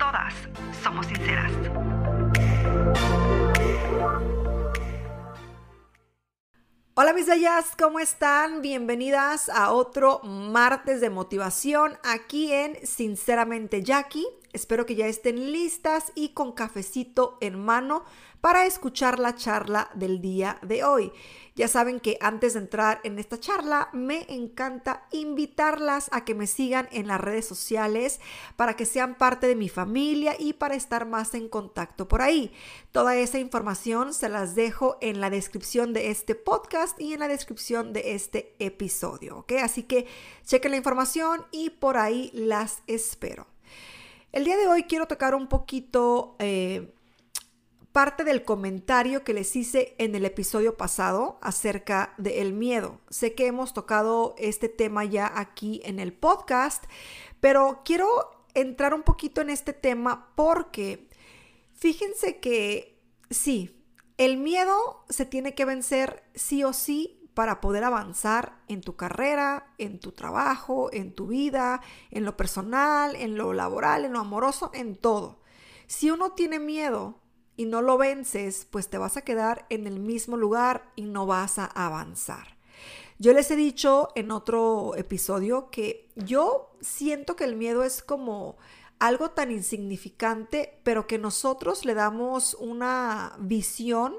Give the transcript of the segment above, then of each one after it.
todas somos sinceras. Hola mis bellas, ¿cómo están? Bienvenidas a otro martes de motivación aquí en Sinceramente Jackie. Espero que ya estén listas y con cafecito en mano para escuchar la charla del día de hoy. Ya saben que antes de entrar en esta charla me encanta invitarlas a que me sigan en las redes sociales para que sean parte de mi familia y para estar más en contacto por ahí. Toda esa información se las dejo en la descripción de este podcast y en la descripción de este episodio, ¿ok? Así que chequen la información y por ahí las espero. El día de hoy quiero tocar un poquito... Eh, parte del comentario que les hice en el episodio pasado acerca del miedo. Sé que hemos tocado este tema ya aquí en el podcast, pero quiero entrar un poquito en este tema porque fíjense que sí, el miedo se tiene que vencer sí o sí para poder avanzar en tu carrera, en tu trabajo, en tu vida, en lo personal, en lo laboral, en lo amoroso, en todo. Si uno tiene miedo, y no lo vences, pues te vas a quedar en el mismo lugar y no vas a avanzar. Yo les he dicho en otro episodio que yo siento que el miedo es como algo tan insignificante, pero que nosotros le damos una visión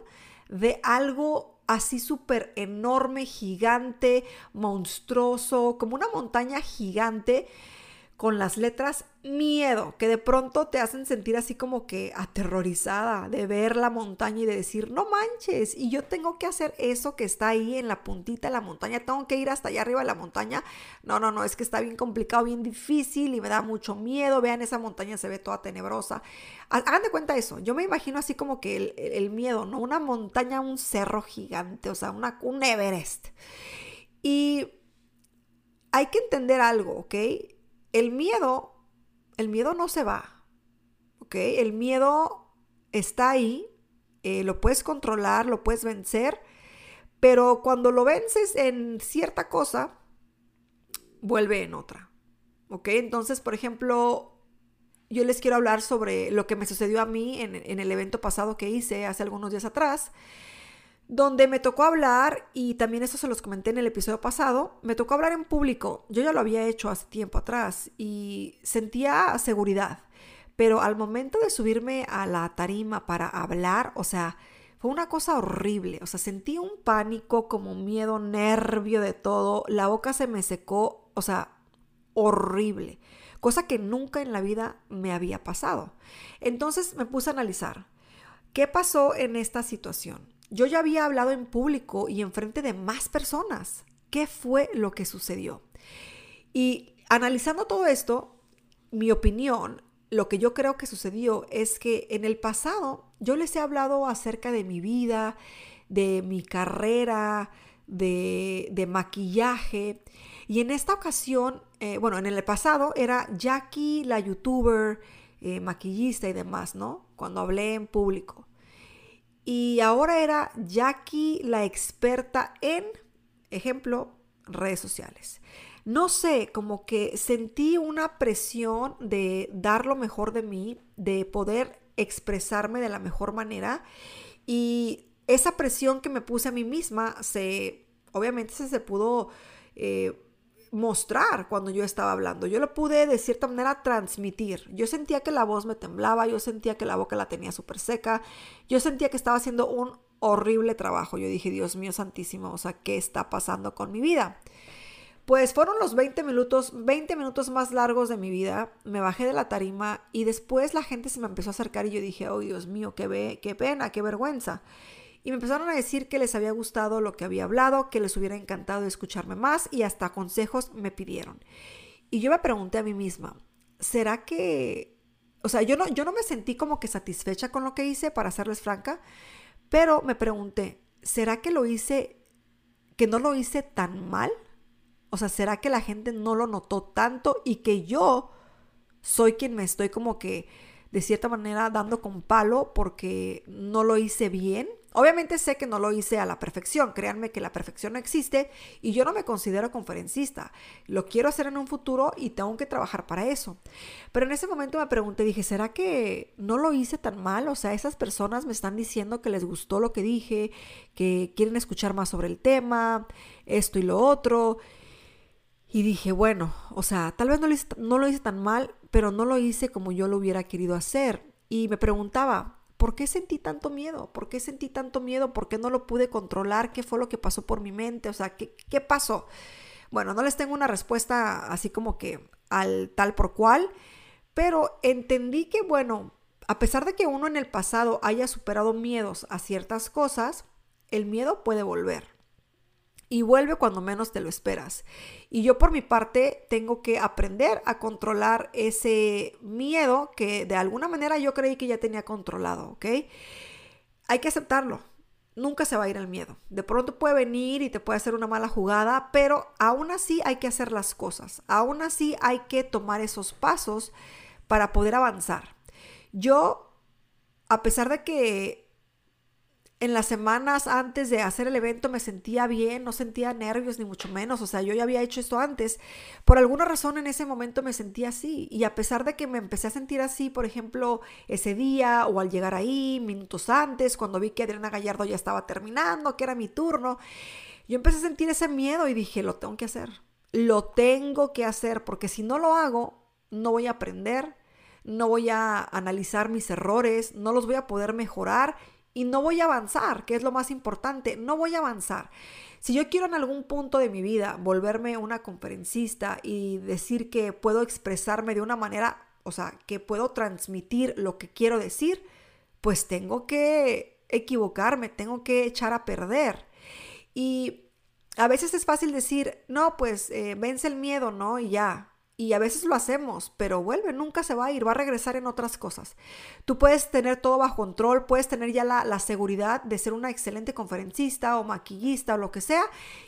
de algo así súper enorme, gigante, monstruoso, como una montaña gigante con las letras miedo, que de pronto te hacen sentir así como que aterrorizada de ver la montaña y de decir, no manches, y yo tengo que hacer eso que está ahí en la puntita de la montaña, tengo que ir hasta allá arriba de la montaña. No, no, no, es que está bien complicado, bien difícil y me da mucho miedo. Vean, esa montaña se ve toda tenebrosa. Hagan de cuenta eso, yo me imagino así como que el, miedo, ¿no? Una montaña, un cerro gigante, o sea, una, un Everest. Y hay que entender algo, ¿ok? El miedo, el miedo no se va, ¿ok? El miedo está ahí, eh, lo puedes controlar, lo puedes vencer, pero cuando lo vences en cierta cosa, vuelve en otra, ¿ok? Entonces, por ejemplo, yo les quiero hablar sobre lo que me sucedió a mí en, en el evento pasado que hice hace algunos días atrás donde me tocó hablar, y también eso se los comenté en el episodio pasado, me tocó hablar en público. Yo ya lo había hecho hace tiempo atrás y sentía seguridad, pero al momento de subirme a la tarima para hablar, o sea, fue una cosa horrible, o sea, sentí un pánico, como miedo, nervio de todo, la boca se me secó, o sea, horrible, cosa que nunca en la vida me había pasado. Entonces me puse a analizar, ¿qué pasó en esta situación? Yo ya había hablado en público y en frente de más personas. ¿Qué fue lo que sucedió? Y analizando todo esto, mi opinión, lo que yo creo que sucedió es que en el pasado yo les he hablado acerca de mi vida, de mi carrera, de, maquillaje. Y en esta ocasión, eh, bueno, en el pasado era Jackie, la youtuber, eh, maquillista y demás, ¿no? Cuando hablé en público. Y ahora era Jackie la experta en, ejemplo, redes sociales. No sé, como que sentí una presión de dar lo mejor de mí, de poder expresarme de la mejor manera. Y esa presión que me puse a mí misma, se, obviamente se, se pudo eh, mostrar cuando yo estaba hablando. Yo lo pude de cierta manera transmitir. Yo sentía que la voz me temblaba, yo sentía que la boca la tenía súper seca, yo sentía que estaba haciendo un horrible trabajo. Yo dije, Dios mío santísimo, o sea, ¿qué está pasando con mi vida? Pues fueron los 20 minutos, 20 minutos más largos de mi vida. Me bajé de la tarima y después la gente se me empezó a acercar y yo dije, oh Dios mío, qué, ve, qué pena, qué vergüenza y me empezaron a decir que les había gustado lo que había hablado, que les hubiera encantado escucharme más y hasta consejos me pidieron. Y yo me pregunté a mí misma, ¿será que o sea, yo no, yo no me sentí como que satisfecha con lo que hice, para serles franca, pero me pregunté, ¿será que lo hice, que no lo hice tan mal? O sea, ¿será que la gente no lo notó tanto y que yo soy quien me estoy como que de cierta manera dando con palo porque no lo hice bien? Obviamente sé que no lo hice a la perfección, créanme que la perfección no existe y yo no me considero conferencista. Lo quiero hacer en un futuro y tengo que trabajar para eso. Pero en ese momento me pregunté, dije, ¿será que no lo hice tan mal? O sea, esas personas me están diciendo que les gustó lo que dije, que quieren escuchar más sobre el tema, esto y lo otro. Y dije, bueno, o sea, tal vez no lo hice, no lo hice tan mal, pero no lo hice como yo lo hubiera querido hacer. Y me preguntaba, ¿Por qué sentí tanto miedo? ¿Por qué sentí tanto miedo? ¿Por qué no lo pude controlar? ¿Qué fue lo que pasó por mi mente? O sea, ¿qué, qué pasó? Bueno, no les tengo una respuesta así como que al tal por cual, pero entendí que, bueno, a pesar de que uno en el pasado haya superado miedos a ciertas cosas, el miedo puede volver y vuelve cuando menos te lo esperas. Y yo por mi parte tengo que aprender a controlar ese miedo que de alguna manera yo creí que ya tenía controlado, ¿ok? Hay que aceptarlo. Nunca se va a ir el miedo. De pronto puede venir y te puede hacer una mala jugada, pero aún así hay que hacer las cosas. Aún así hay que tomar esos pasos para poder avanzar. Yo, a pesar de que en las semanas antes de hacer el evento me sentía bien, no sentía nervios ni mucho menos, o sea, yo ya había hecho esto antes. Por alguna razón en ese momento me sentía así y a pesar de que me empecé a sentir así, por ejemplo, ese día o al llegar ahí, minutos antes, cuando vi que Adriana Gallardo ya estaba terminando, que era mi turno, yo empecé a sentir ese miedo y dije, lo tengo que hacer, lo tengo que hacer porque si no lo hago, no voy a aprender, no voy a analizar mis errores, no los voy a poder mejorar y no voy a avanzar, que es lo más importante, no voy a avanzar. Si yo quiero en algún punto de mi vida volverme una conferencista y decir que puedo expresarme de una manera, o sea, que puedo transmitir lo que quiero decir, pues tengo que equivocarme, tengo que echar a perder. Y a veces es fácil decir, no, pues eh, vence el miedo, ¿no? Y ya, y a veces lo hacemos, pero vuelve, nunca se va a ir, va a regresar en otras cosas. Tú puedes tener todo bajo control, puedes tener ya la, seguridad de ser una excelente conferencista o maquillista o lo que sea,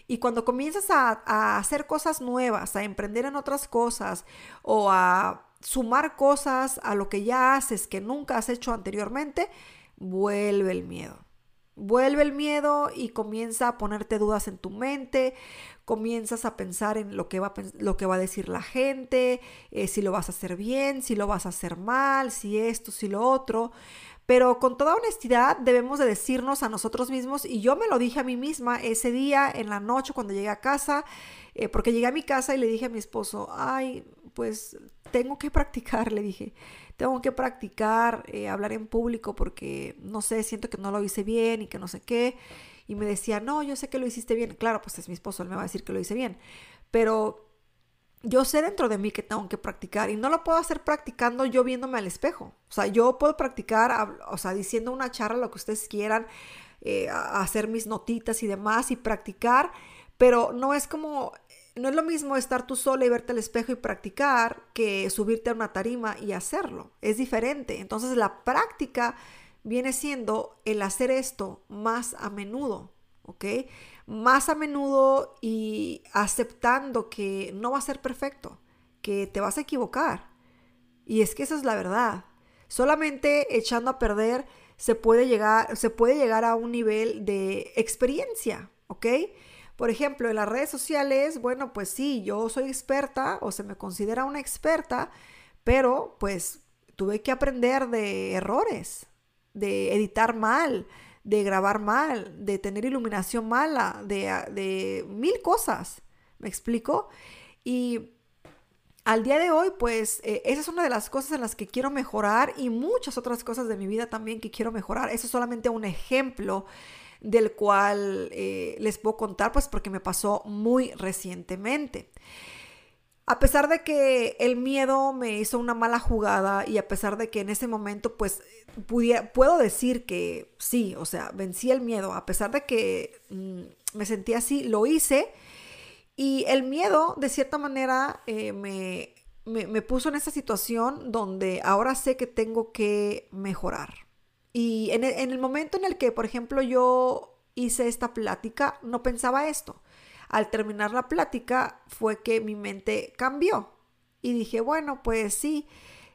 y cuando comienzas a, a hacer cosas nuevas, a emprender en otras cosas o a sumar cosas a lo que ya haces que nunca has hecho anteriormente, vuelve el miedo. Vuelve el miedo y comienza a ponerte dudas en tu mente, comienzas a pensar en lo que va a, lo que va a decir la gente, eh, si lo vas a hacer bien, si lo vas a hacer mal, si esto, si lo otro. Pero con toda honestidad debemos de decirnos a nosotros mismos, y yo me lo dije a mí misma ese día en la noche cuando llegué a casa, eh, porque llegué a mi casa y le dije a mi esposo, ay, pues tengo que practicar, le dije, tengo que practicar eh, hablar en público porque, no sé, siento que no lo hice bien y que no sé qué y me decía, no, yo sé que lo hiciste bien. Claro, pues es mi esposo, él me va a decir que lo hice bien. Pero yo sé dentro de mí que tengo que practicar y no lo puedo hacer practicando yo viéndome al espejo. O sea, yo puedo practicar, o sea, diciendo una charla, lo que ustedes quieran, eh, hacer mis notitas y demás y practicar, pero no es como, no es lo mismo estar tú sola y verte al espejo y practicar que subirte a una tarima y hacerlo. Es diferente. Entonces la práctica viene siendo el hacer esto más a menudo, ¿ok? Más a menudo y aceptando que no va a ser perfecto, que te vas a equivocar. Y es que esa es la verdad. Solamente echando a perder se puede llegar, se puede llegar a un nivel de experiencia, ¿ok? Por ejemplo, en las redes sociales, bueno, pues sí, yo soy experta o se me considera una experta, pero pues tuve que aprender de errores, de editar mal, de grabar mal, de tener iluminación mala, de, mil cosas. ¿Me explico? Y al día de hoy, pues eh, esa es una de las cosas en las que quiero mejorar y muchas otras cosas de mi vida también que quiero mejorar. Eso es solamente un ejemplo del cual eh, les puedo contar, pues porque me pasó muy recientemente. A pesar de que el miedo me hizo una mala jugada y a pesar de que en ese momento pues puedo decir que sí, o sea, vencí el miedo, a pesar de que mm, me sentí así, lo hice y el miedo de cierta manera eh, me, me, puso en esta situación donde ahora sé que tengo que mejorar. Y en el, en el momento en el que, por ejemplo, yo hice esta plática, no pensaba esto. Al terminar la plática fue que mi mente cambió y dije, bueno, pues sí,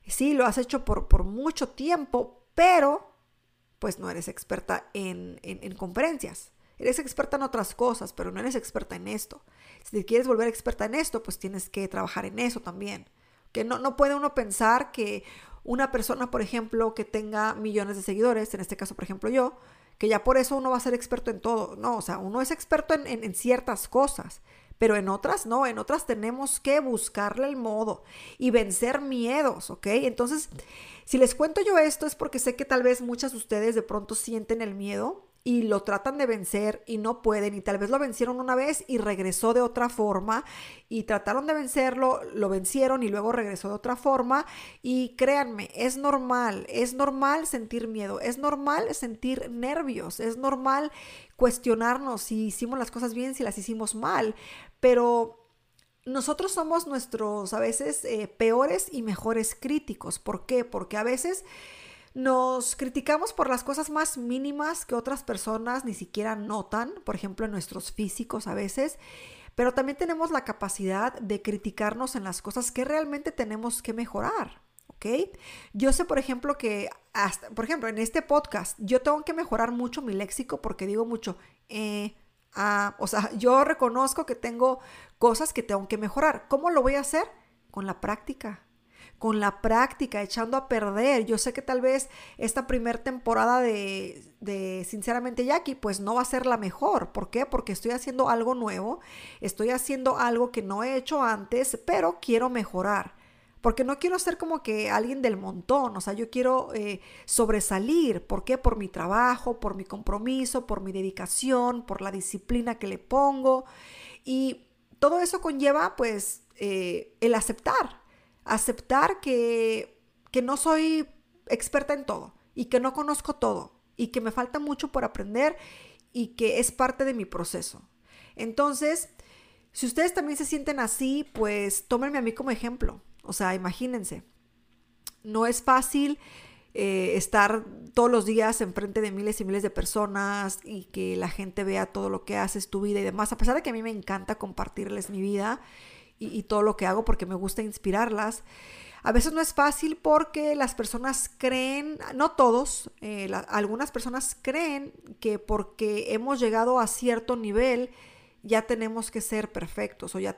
sí, lo has hecho por, por mucho tiempo, pero pues no eres experta en, en, conferencias. Eres experta en otras cosas, pero no eres experta en esto. Si quieres volver experta en esto, pues tienes que trabajar en eso también. Que no, no puede uno pensar que una persona, por ejemplo, que tenga millones de seguidores, en este caso, por ejemplo, yo, que ya por eso uno va a ser experto en todo. No, o sea, uno es experto en, ciertas cosas, pero en otras no, en otras tenemos que buscarle el modo y vencer miedos, ¿ok? Entonces, si les cuento yo esto es porque sé que tal vez muchas de ustedes de pronto sienten el miedo y lo tratan de vencer y no pueden y tal vez lo vencieron una vez y regresó de otra forma y trataron de vencerlo, lo vencieron y luego regresó de otra forma y créanme, es normal, es normal sentir miedo, es normal sentir nervios, es normal cuestionarnos si hicimos las cosas bien, si las hicimos mal, pero nosotros somos nuestros a veces eh, peores y mejores críticos. ¿Por qué? Porque a veces nos criticamos por las cosas más mínimas que otras personas ni siquiera notan, por ejemplo en nuestros físicos a veces, pero también tenemos la capacidad de criticarnos en las cosas que realmente tenemos que mejorar. ¿ok? Yo sé, por ejemplo, que, hasta, por ejemplo, en este podcast, yo tengo que mejorar mucho mi léxico porque digo mucho, eh, ah, o sea, yo reconozco que tengo cosas que tengo que mejorar. ¿Cómo lo voy a hacer? Con la práctica con la práctica, echando a perder. Yo sé que tal vez esta primera temporada de, de, Sinceramente Jackie, pues no va a ser la mejor. ¿Por qué? Porque estoy haciendo algo nuevo, estoy haciendo algo que no he hecho antes, pero quiero mejorar. Porque no quiero ser como que alguien del montón, o sea, yo quiero eh, sobresalir. ¿Por qué? Por mi trabajo, por mi compromiso, por mi dedicación, por la disciplina que le pongo. Y todo eso conlleva, pues, eh, el aceptar aceptar que, que no soy experta en todo y que no conozco todo y que me falta mucho por aprender y que es parte de mi proceso. Entonces, si ustedes también se sienten así, pues tómenme a mí como ejemplo. O sea, imagínense, no es fácil eh, estar todos los días enfrente de miles y miles de personas y que la gente vea todo lo que haces, tu vida y demás, a pesar de que a mí me encanta compartirles mi vida y, todo lo que hago porque me gusta inspirarlas. A veces no es fácil porque las personas creen, no todos, eh, algunas personas creen que porque hemos llegado a cierto nivel ya tenemos que ser perfectos o ya,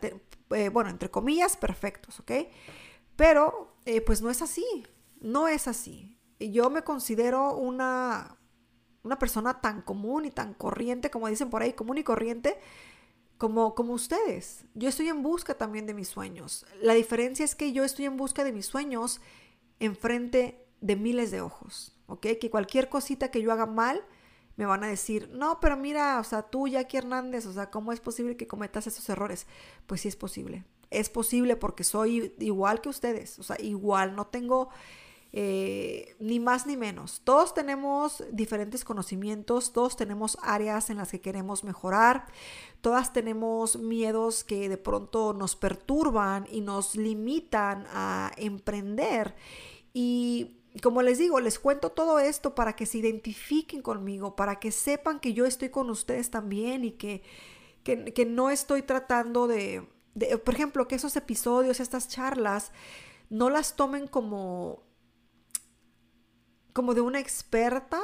eh, bueno, entre comillas, perfectos, ¿ok? Pero eh, pues no es así, no es así. Yo me considero una, una persona tan común y tan corriente, como dicen por ahí, común y corriente, como, como ustedes. Yo estoy en busca también de mis sueños. La diferencia es que yo estoy en busca de mis sueños enfrente de miles de ojos, ¿ok? Que cualquier cosita que yo haga mal, me van a decir, no, pero mira, o sea, tú, Jackie Hernández, o sea, ¿cómo es posible que cometas esos errores? Pues sí es posible. Es posible porque soy igual que ustedes, o sea, igual, no tengo eh, ni más ni menos. Todos tenemos diferentes conocimientos, todos tenemos áreas en las que queremos mejorar, todas tenemos miedos que de pronto nos perturban y nos limitan a emprender. Y como les digo, les cuento todo esto para que se identifiquen conmigo, para que sepan que yo estoy con ustedes también y que, que, no estoy tratando de, de, por ejemplo, que esos episodios, estas charlas, no las tomen como como de una experta,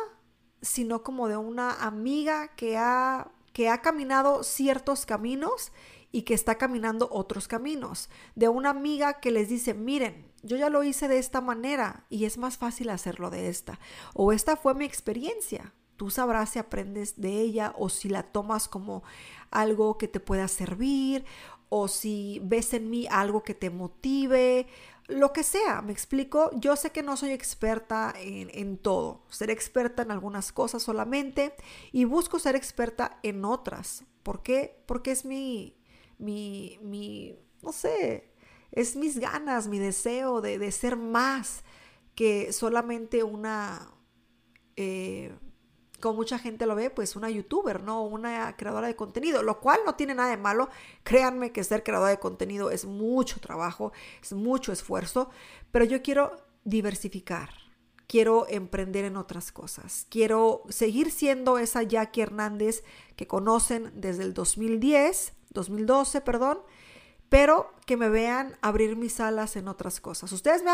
sino como de una amiga que ha, que ha caminado ciertos caminos y que está caminando otros caminos. De una amiga que les dice, miren, yo ya lo hice de esta manera y es más fácil hacerlo de esta. O esta fue mi experiencia. Tú sabrás si aprendes de ella o si la tomas como algo que te pueda servir o si ves en mí algo que te motive lo que sea, me explico, yo sé que no soy experta en, todo, ser experta en algunas cosas solamente y busco ser experta en otras. ¿Por qué? Porque es mi, mi, mi no sé, es mis ganas, mi deseo de, ser más que solamente una, eh, como mucha gente lo ve, pues una youtuber, ¿no? Una creadora de contenido, lo cual no tiene nada de malo. Créanme que ser creadora de contenido es mucho trabajo, es mucho esfuerzo, pero yo quiero diversificar. Quiero emprender en otras cosas. Quiero seguir siendo esa Jackie Hernández que conocen desde el 2010, 2012, perdón, pero que me vean abrir mis alas en otras cosas. Ustedes me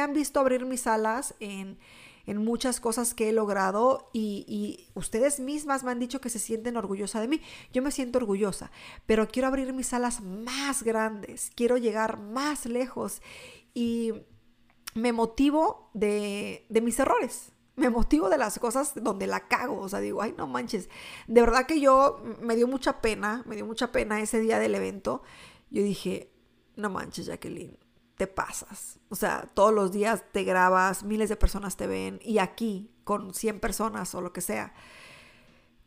han, visto abrir mis alas en muchas cosas que he logrado y, ustedes mismas me han dicho que se sienten orgullosa de mí. Yo me siento orgullosa, pero quiero abrir mis alas más grandes, quiero llegar más lejos y me motivo de, de mis errores. Me motivo de las cosas donde la cago, o sea, digo, ay, no manches. De verdad que yo me dio mucha pena, me dio mucha pena ese día del evento. Yo dije, no manches, Jacqueline, te pasas. O sea, todos los días te grabas, miles de personas te ven y aquí con 100 personas o lo que sea,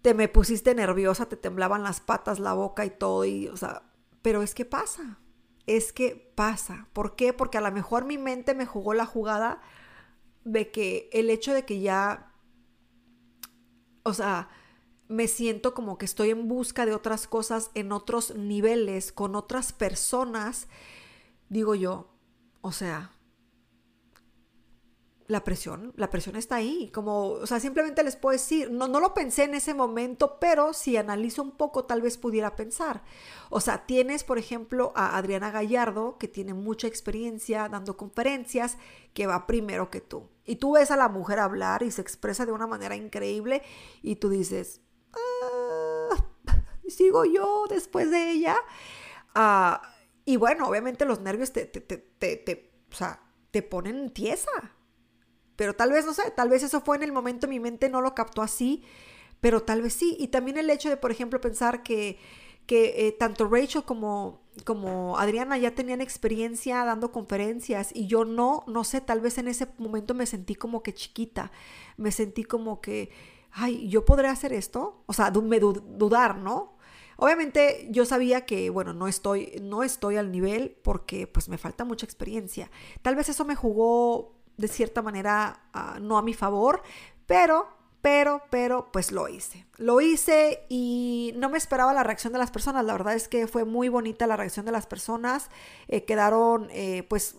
te me pusiste nerviosa, te temblaban las patas, la boca y todo y, o sea, pero es que pasa. Es que pasa. ¿Por qué? Porque a lo mejor mi mente me jugó la jugada de que el hecho de que ya, o sea, me siento como que estoy en busca de otras cosas en otros niveles, con otras personas, digo yo, o sea, la presión, la presión está ahí, como, o sea, simplemente les puedo decir, no, no lo pensé en ese momento, pero si analizo un poco, tal vez pudiera pensar. O sea, tienes, por ejemplo, a Adriana Gallardo, que tiene mucha experiencia dando conferencias, que va primero que tú. Y tú ves a la mujer hablar y se expresa de una manera increíble y tú dices, ah, sigo yo después de ella. Ah, y bueno, obviamente los nervios te, te, te, te, o sea, te ponen tiesa. Pero tal vez, no sé, tal vez eso fue en el momento, mi mente no lo captó así, pero tal vez sí. Y también el hecho de, por ejemplo, pensar que, que eh, tanto Rachel como, como Adriana ya tenían experiencia dando conferencias y yo no, no sé, tal vez en ese momento me sentí como que chiquita, me sentí como que, ay, yo podré hacer esto, o sea, me dudar, ¿no? Obviamente yo sabía que, bueno, no estoy, no estoy al nivel porque pues me falta mucha experiencia. Tal vez eso me jugó de cierta manera ah, no a mi favor, pero, pero, pero, pues lo hice. Lo hice y no me esperaba la reacción de las personas. La verdad es que fue muy bonita la reacción de las personas. Eh, quedaron, eh, pues,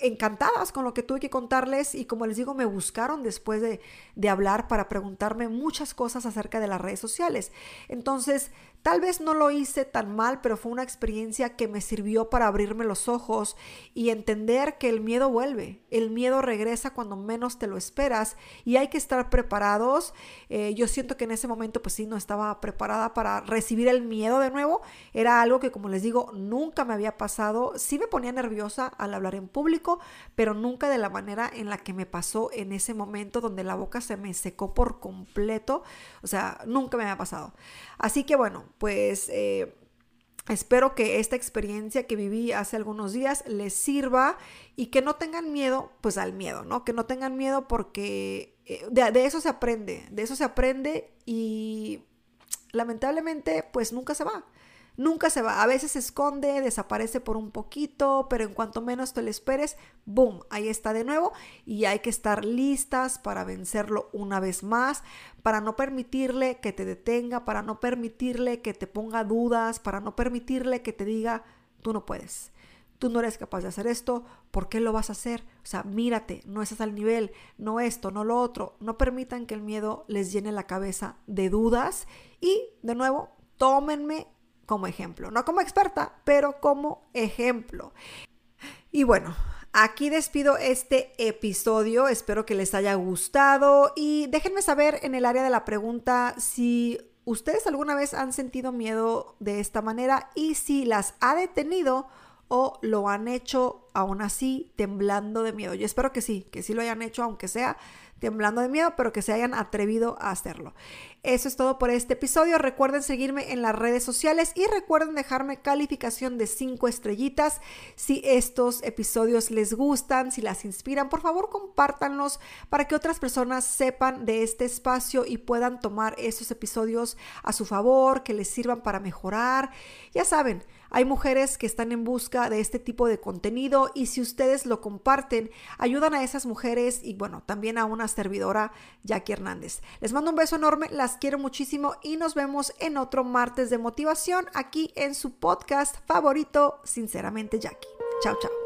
encantadas con lo que tuve que contarles y como les digo, me buscaron después de, de, hablar para preguntarme muchas cosas acerca de las redes sociales. Entonces, Tal vez no lo hice tan mal, pero fue una experiencia que me sirvió para abrirme los ojos y entender que el miedo vuelve. El miedo regresa cuando menos te lo esperas y hay que estar preparados. Eh, yo siento que en ese momento pues sí no estaba preparada para recibir el miedo de nuevo. Era algo que como les digo nunca me había pasado. Sí me ponía nerviosa al hablar en público, pero nunca de la manera en la que me pasó en ese momento donde la boca se me secó por completo. O sea, nunca me había pasado. Así que bueno, pues eh, espero que esta experiencia que viví hace algunos días les sirva y que no tengan miedo, pues al miedo, ¿no? Que no tengan miedo porque eh, de, eso se aprende, de eso se aprende y lamentablemente pues nunca se va. Nunca se va, a veces se esconde, desaparece por un poquito, pero en cuanto menos te lo esperes, ¡boom! Ahí está de nuevo y hay que estar listas para vencerlo una vez más, para no permitirle que te detenga, para no permitirle que te ponga dudas, para no permitirle que te diga, tú no puedes. Tú no eres capaz de hacer esto, ¿por qué lo vas a hacer? O sea, mírate, no estás al nivel, no esto, no lo otro. No permitan que el miedo les llene la cabeza de dudas y, de nuevo, tómenme como ejemplo. No como experta, pero como ejemplo. Y bueno, aquí despido este episodio. Espero que les haya gustado y déjenme saber en el área de la pregunta si ustedes alguna vez han sentido miedo de esta manera y si las ha detenido o lo han hecho aún así temblando de miedo. Yo espero que sí, que sí lo hayan hecho aunque sea temblando de miedo, pero que se hayan atrevido a hacerlo. Eso es todo por este episodio. Recuerden seguirme en las redes sociales y recuerden dejarme calificación de 5 estrellitas. Si estos episodios les gustan, si las inspiran, por favor compártanlos para que otras personas sepan de este espacio y puedan tomar esos episodios a su favor, que les sirvan para mejorar. Ya saben, Hay mujeres que están en busca de este tipo de contenido y si ustedes lo comparten, ayudan a esas mujeres y bueno, también a una servidora, Jackie Hernández. Les mando un beso enorme, las quiero muchísimo y nos vemos en otro martes de motivación aquí en su podcast favorito, Sinceramente Jackie. Chao, chao.